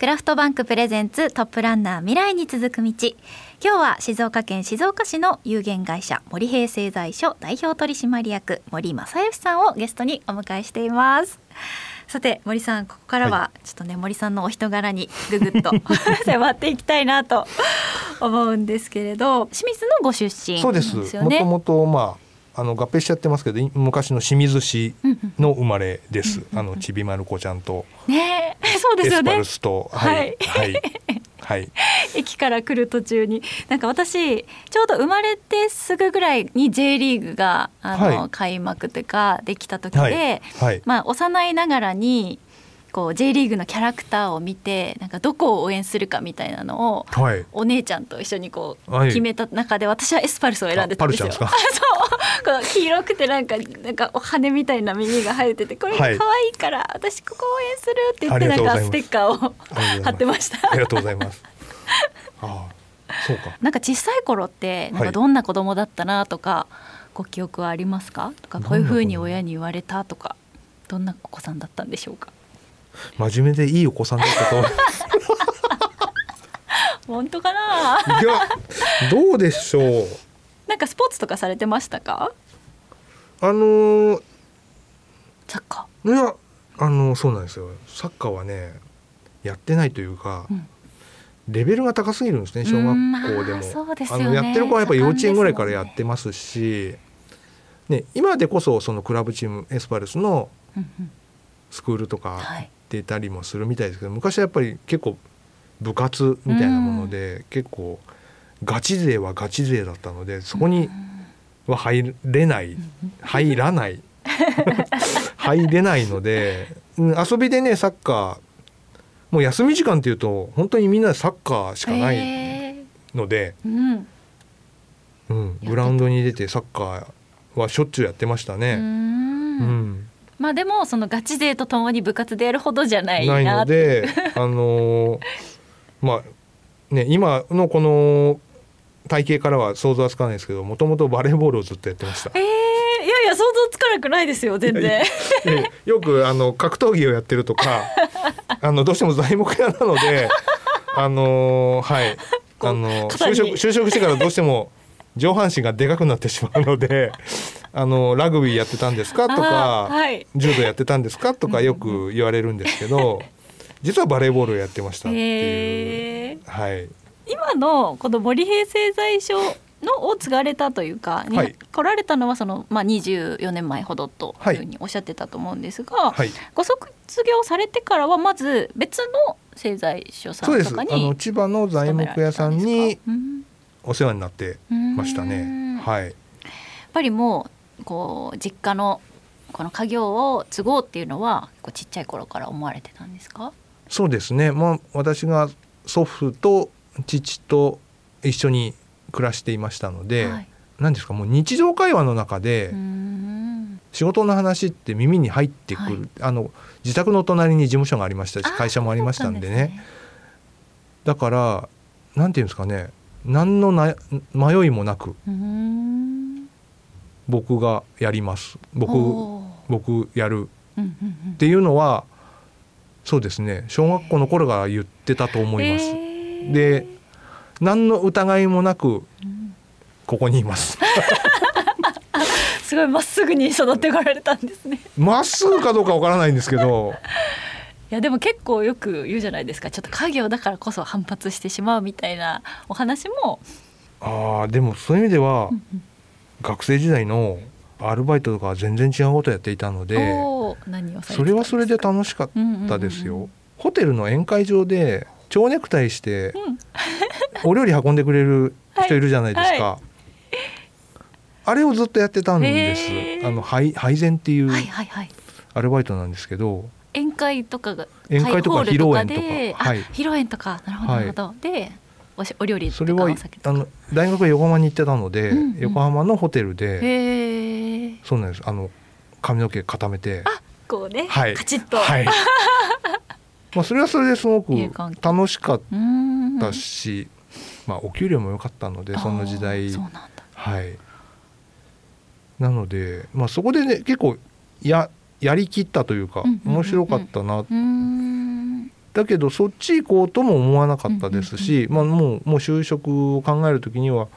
クラフトバンクプレゼンツトップランナー未来に続く道。今日は静岡県静岡市の有限会社森平製材所代表取締役森正義さんをゲストにお迎えしています。さて森さんここからはちょっとね、森さんのお人柄にぐぐっと 迫っていきたいなと思うんですけれど清水のご出身、ね、そうです。もともとまああの合併しちゃってますけど昔の清水市の生まれです、あのちびまる子ちゃんと。ねそうですよね。エスパルスと。はい。はい、はい、駅から来る途中に。なんか私ちょうど生まれてすぐぐらいに J リーグがあの、はい、開幕というかできた時で、はい。はい、まあ幼いながらにこう J リーグのキャラクターを見てなんかどこを応援するかみたいなのを、はい、お姉ちゃんと一緒にこう決めた中で私はエスパルスを選んでたんですよ。この黄色くてなんかなんかお羽みたいな耳が生えててこれ可愛いから、私ここ応援するって言ってなんかステッカーを貼ってました。ありがとうございます。ああそうか。なんか小さい頃ってなんかどんな子供だったなとか、ご記憶はありますか？とかこういうふうに親に言われたとかどんなお子さんだったんでしょうか？真面目でいいお子さんだったと思います。本当かな？いやどうでしょう。なんかスポーツとかされてましたか？あのー、サッカー。いやあのそうなんですよ。サッカーはねやってないというか。うんレベルが高すぎるんですね小学校でも、あのやってる子はやっぱ幼稚園ぐらいからやってますし、ね、今でこそそのクラブチームエスパルスのスクールとかってたりもするみたいですけど昔はやっぱり結構部活みたいなもので、結構ガチ勢はガチ勢だったのでそこには入れない入らない。入れないので遊びでねサッカーもう休み時間っていうと本当にみんなサッカーしかないので、うん、うん、グラウンドに出てサッカーはしょっちゅうやってましたね。うん。まあでもそのガチ勢とともに部活でやるほどじゃないないのであのー、まあね今のこの体型からは想像はつかないですけどもともとバレーボールをずっとやってました。えー、いやいや想像つかなくないですよ全然。よくあの格闘技をやってるとか あのどうしても材木屋なのであのー、はいあの就職就職してからどうしても上半身がでかくなってしまうのであのラグビーやってたんですかとか、はい、柔道やってたんですかとかよく言われるんですけど実はバレーボールをやってましたっていう。はい、今のこの森平製材所のを継がれたというか、はい、来られたのはその、まあ、24年前ほどというふうにおっしゃってたと思うんですが、はい、ご卒業されてからはまず別の製材所さんとかにあの千葉の材木屋さんにお世話になってましたね。はい、やっぱりもうこう実家のこの家業を継ごうっていうのはこうちっちゃい頃から思われてたんですか？そうですね、まあ、私が祖父と父と一緒に暮らしていましたので、はい、何ですかもう日常会話の中で仕事の話って耳に入ってくる、はい、あの自宅の隣に事務所がありましたし会社もありましたんでね、ね、だから何て言うんですかね何のな迷いもなく僕がやります。僕僕やる。っていうのはそうですね小学校の頃から言ってたと思います。えー、で何の疑いもなくここにいます。すごいまっすぐに育ってこられたんですね。まっすぐかどうかわからないんですけど。いやでも結構よく言うじゃないですかちょっと家業だからこそ反発してしまうみたいなお話もああでもそういう意味では学生時代のアルバイトとかは全然違うことやっていたのでそれはそれで楽しかったですよ。ホテルの宴会場で蝶ネクタイして、お料理運んでくれる人いるじゃないですか。はい。はい、あれをずっとやってたんです。あの配配膳っていうアルバイトなんですけど。宴会とかが宴会とか披露宴とか、はい、披露宴とか。なるほど、なるほど。でおお料理それはあの大学は横浜に行ってたので、うんうん、横浜のホテルでそうなんです。あの髪の毛固めて。あこうね、はい、カチッと、はい まあ、それはそれですごく楽しかったし、まあ、お給料も良かったのでその時代。はい。なので、まあ、そこでね結構ややりきったというか面白かったな。だけどそっち行こうとも思わなかったですし、まあ、もうもう就職を考える時には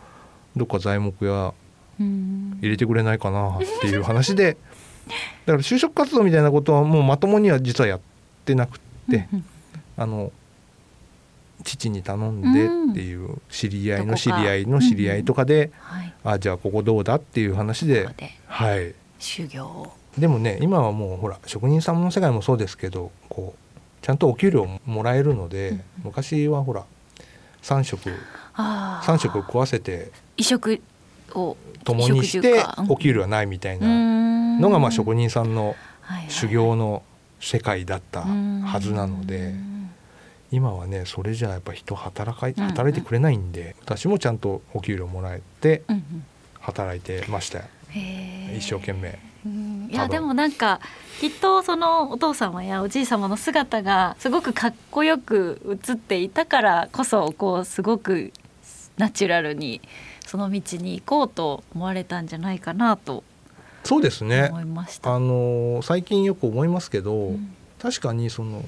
どっか材木屋入れてくれないかなっていう話で。だから就職活動みたいなことはもうまともには実はやってなくってあの父に頼んでっていう知り合いの知り合いの知り合いとかで、あじゃあここどうだっていう話ではい。修行でもね今はもうほら職人さんの世界もそうですけどこうちゃんとお給料もらえるので、昔はほら3食3食食わせて移植を共にしてお給料はないみたいなのがまあ職人さんの修行の世界だったはずなので今はねそれじゃやっぱ人働か働いてくれないんで私もちゃんとお給料もらえて働いてましたよ。一生懸命。いやでもなんかきっとそのお父様やおじい様の姿がすごくかっこよく映っていたからこそこうすごくナチュラルにその道に行こうと思われたんじゃないかなとそうですね。あの最近よく思いますけど、うん、確かにその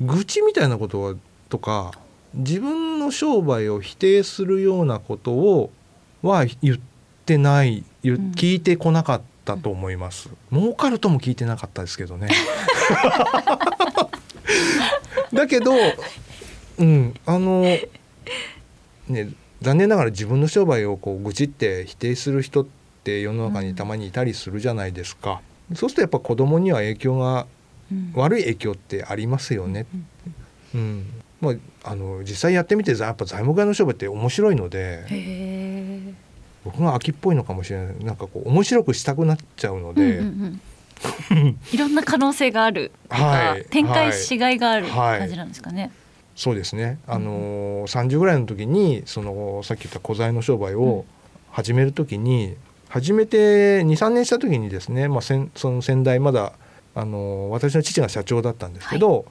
愚痴みたいなことはとか自分の商売を否定するようなことをは言ってない聞いてこなかったと思います、うん、儲かるとも聞いてなかったですけどね。だけどうんあのね残念ながら自分の商売をこう愚痴って否定する人って世の中にたまにいたりするじゃないですか、うん、そうするとやっぱ子供には影響が、うん、悪い影響ってありますよね、うん、うん、まあ、あの実際やってみてやっぱ材木屋の商売って面白いので僕が秋っぽいのかもしれない。なんかこう面白くしたくなっちゃうので。うんうんうん、いろんな可能性がある。はい、展開しがいがある感じなんですかね。はいはいそうですね、あのー、30ぐらいの時にそのさっき言った古材の商売を始める時に、うん、初めて23年した時にですね、まあ、その先代まだ、あのー、私の父が社長だったんですけど、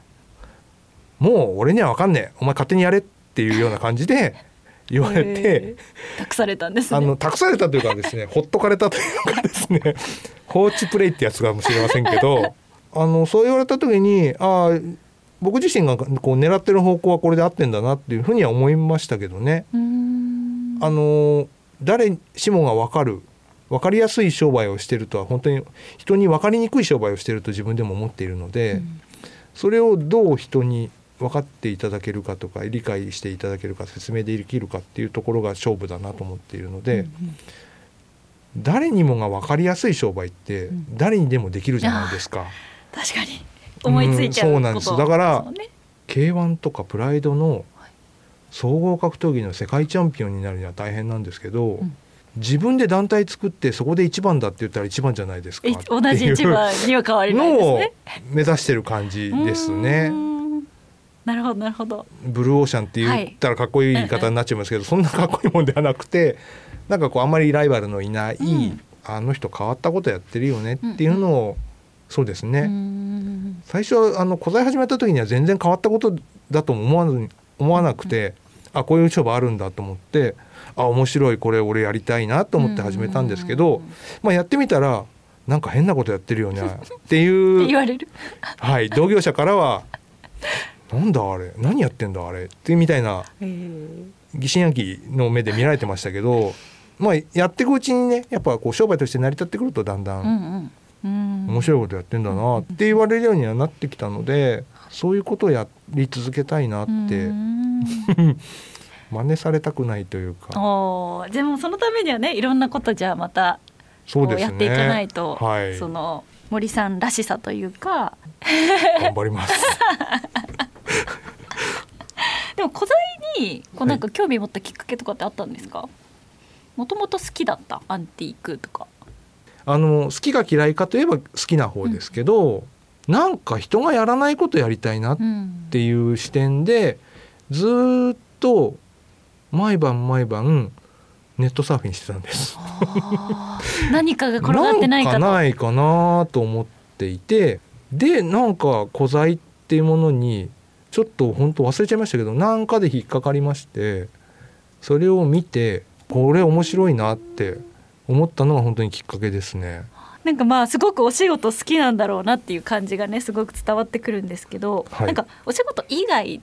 はい、もう俺には分かんねえお前勝手にやれっていうような感じで 言われて、託されたんです、ね、あの託されたというかですね ほっとかれたというかですね放置プレイってやつかもしれませんけど あのそう言われた時にああ僕自身がこう狙ってる方向はこれで合ってんだなっていうふうには思いましたけどね。あの誰しもが分かる分かりやすい商売をしてるとは本当に人に分かりにくい商売をしてると自分でも思っているので、うん、それをどう人に分かっていただけるかとか理解していただけるか説明できるかっていうところが勝負だなと思っているので、うんうん、誰にもが分かりやすい商売って誰にでもできるじゃないですか。うん、確かに思いついちゃう、うん、そうなんです。だから、ね、K1 とかプライドの総合格闘技の世界チャンピオンになるには大変なんですけど、うん、自分で団体作ってそこで一番だって言ったら一番じゃないですか同じ一番には変わりないですね。目指してる感じですね。なるほどなるほど。ブルーオーシャンって言ったらかっこいい言い方になっちゃいますけど、はい、そんなかっこいいもんではなくてなんかこうあんまりライバルのいない、うん、あの人変わったことやってるよねっていうのをそうですね。最初あの古材始めた時には全然変わったことだと思わず思わなくて、あこういう勝負あるんだと思ってあ面白いこれ俺やりたいなと思って始めたんですけど、まあ、やってみたらなんか変なことやってるよね っていう言われる。はい同業者からは「なんだあれ何やってんだあれ」ってみたいな疑心暗鬼の目で見られてましたけど、まあ、やっていくうちにねやっぱこう商売として成り立ってくるとだんだん。うん。うん。面白いことやってんだなって言われるようにはなってきたのでそういうことをやり続けたいなって 真似されたくないというか。おでもそのためにはねいろんなことじゃあまたそうです、ね、やっていかないと、はい、その森さんらしさというか。頑張ります。でも古材にこうなんか興味持ったきっかけとかってあったんですか？もともと好きだったアンティークとか。あの好きか嫌いかといえば好きな方ですけど、うん、なんか人がやらないことやりたいなっていう視点で、ずっと毎晩毎晩ネットサーフィンしてたんです。何かが転がってないかないかなと思っていてでなんか古材っていうものにちょっと本当忘れちゃいましたけどなんかで引っかかりましてそれを見てこれ面白いなって思ったのが本当にきっかけですね。なんかまあすごくお仕事好きなんだろうなっていう感じがねすごく伝わってくるんですけど、はい、なんかお仕事以外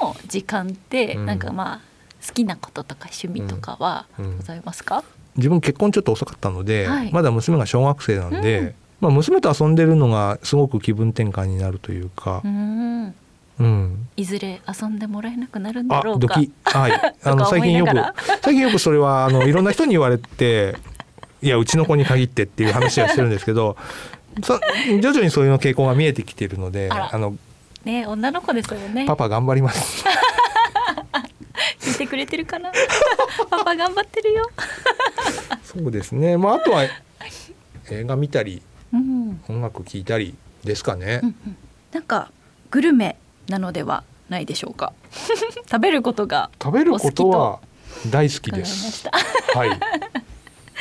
の時間って、なんかまあ好きなこととか趣味とかはございますか、うんうん、自分結婚ちょっと遅かったので、はい、まだ娘が小学生なんで、うん、まあ、娘と遊んでるのがすごく気分転換になるというか。うん。うん、いずれ遊んでもらえなくなるんだろうか。はい、あの最近よく最近よくそれはあのいろんな人に言われて、いやうちの子に限ってっていう話はしてるんですけど、そ徐々にそういうの傾向が見えてきているので、あのね女の子ですよね。パパ頑張ります。聞いてくれてるかな？パパ頑張ってるよ。そうですね。まああとは映画見たり、うん、音楽聴いたりですかね。うんうん、なんかグルメなのではないでしょうか？食べることが食べることは大好きですはい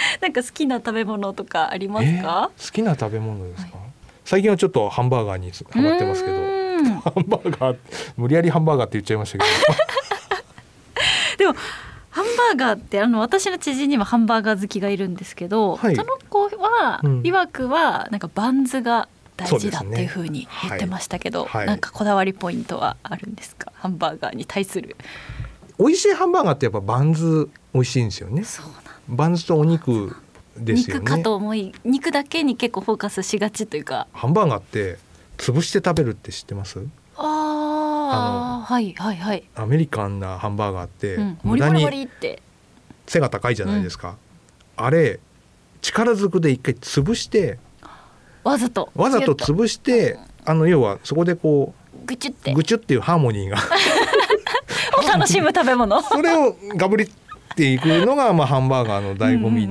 なんか好きな食べ物とかありますか、えー、好きな食べ物ですか、はい、最近はちょっとハンバーガーにハマってますけど。ハンバーガー無理やりハンバーガーって言っちゃいましたけど。でもハンバーガーってあの私の知人にはハンバーガー好きがいるんですけど、はい、その子は、うん、曰くはなんかバンズが大事だっていうふうに言ってましたけど、ねはい、なんかこだわりポイントはあるんですか？ハンバーガーに対する。美味しいハンバーガーってやっぱバンズ美味しいんですよねバンズとお肉ですよね。肉かと思い肉だけに結構フォーカスしがちというか。ハンバーガーって潰して食べるって知ってます？ああはいはいはい。アメリカンなハンバーガーって、うん、無駄に背が高いじゃないですか、うん、あれ力ずくで一回潰してわざと。わざと潰してあの要はそこでこうぐちゅって。ぐちゅっていうハーモニーが。を楽しむ食べ物。それをガブリっていくのがまあハンバーガーの醍醐味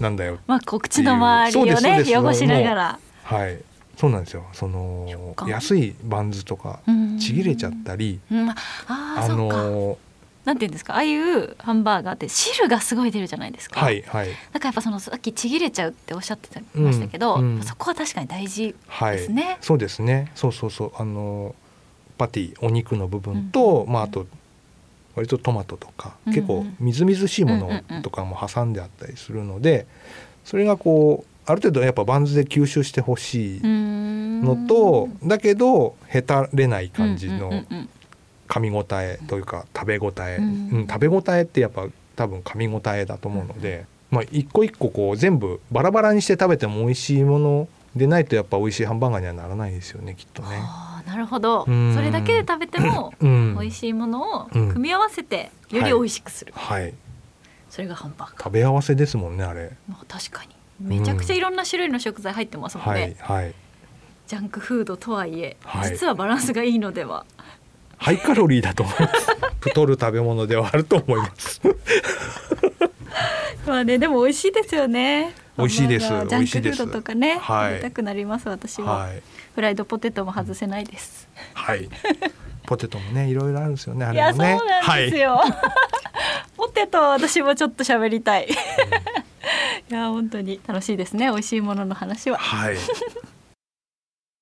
なんだよまあ口の周りをね汚しながら。はい。そうなんですよ。その安いバンズとかちぎれちゃったり、うん、ああのなんていうんですか？ああいうハンバーガーって汁がすごい出るじゃないですか。はいはい。だからやっぱそのさっきちぎれちゃうっておっしゃってましたけど、そこは確かに大事ですね。はい、そうですね。そうそうそう。あのパティお肉の部分と、うん、まああと割とトマトとか、うんうん、結構みずみずしいものとかも挟んであったりするので、それがこうある程度やっぱバンズで吸収してほしいのと、だけどへたれない感じの。噛み応えというか食べ応え、うん、食べ応えってやっぱ多分噛み応えだと思うので、まあ、一個一個こう全部バラバラにして食べても美味しいものでないとやっぱ美味しいハンバーガーにはならないですよねきっとね。なるほど、それだけで食べても美味しいものを組み合わせてより美味しくする、はい、はい、それがハンバーガー食べ合わせですもんねあれ、まあ、確かに。めちゃくちゃいろんな種類の食材入ってますもんね、はい、はい、ジャンクフードとはいえ、はい、実はバランスがいいのでは。ハイカロリーだと思います。太る食べ物ではあると思います。まあねでも美味しいですよね美味しいです。ジャンクフードとかね、はい、食べたくなります私は、はい、フライドポテトも外せないです。はい。ポテトもねいろいろあるんですよねあれもね。いやそうなんですよ、はい、ポテト私もちょっと喋りたい、うん、いや本当に楽しいですね美味しいものの話は。はい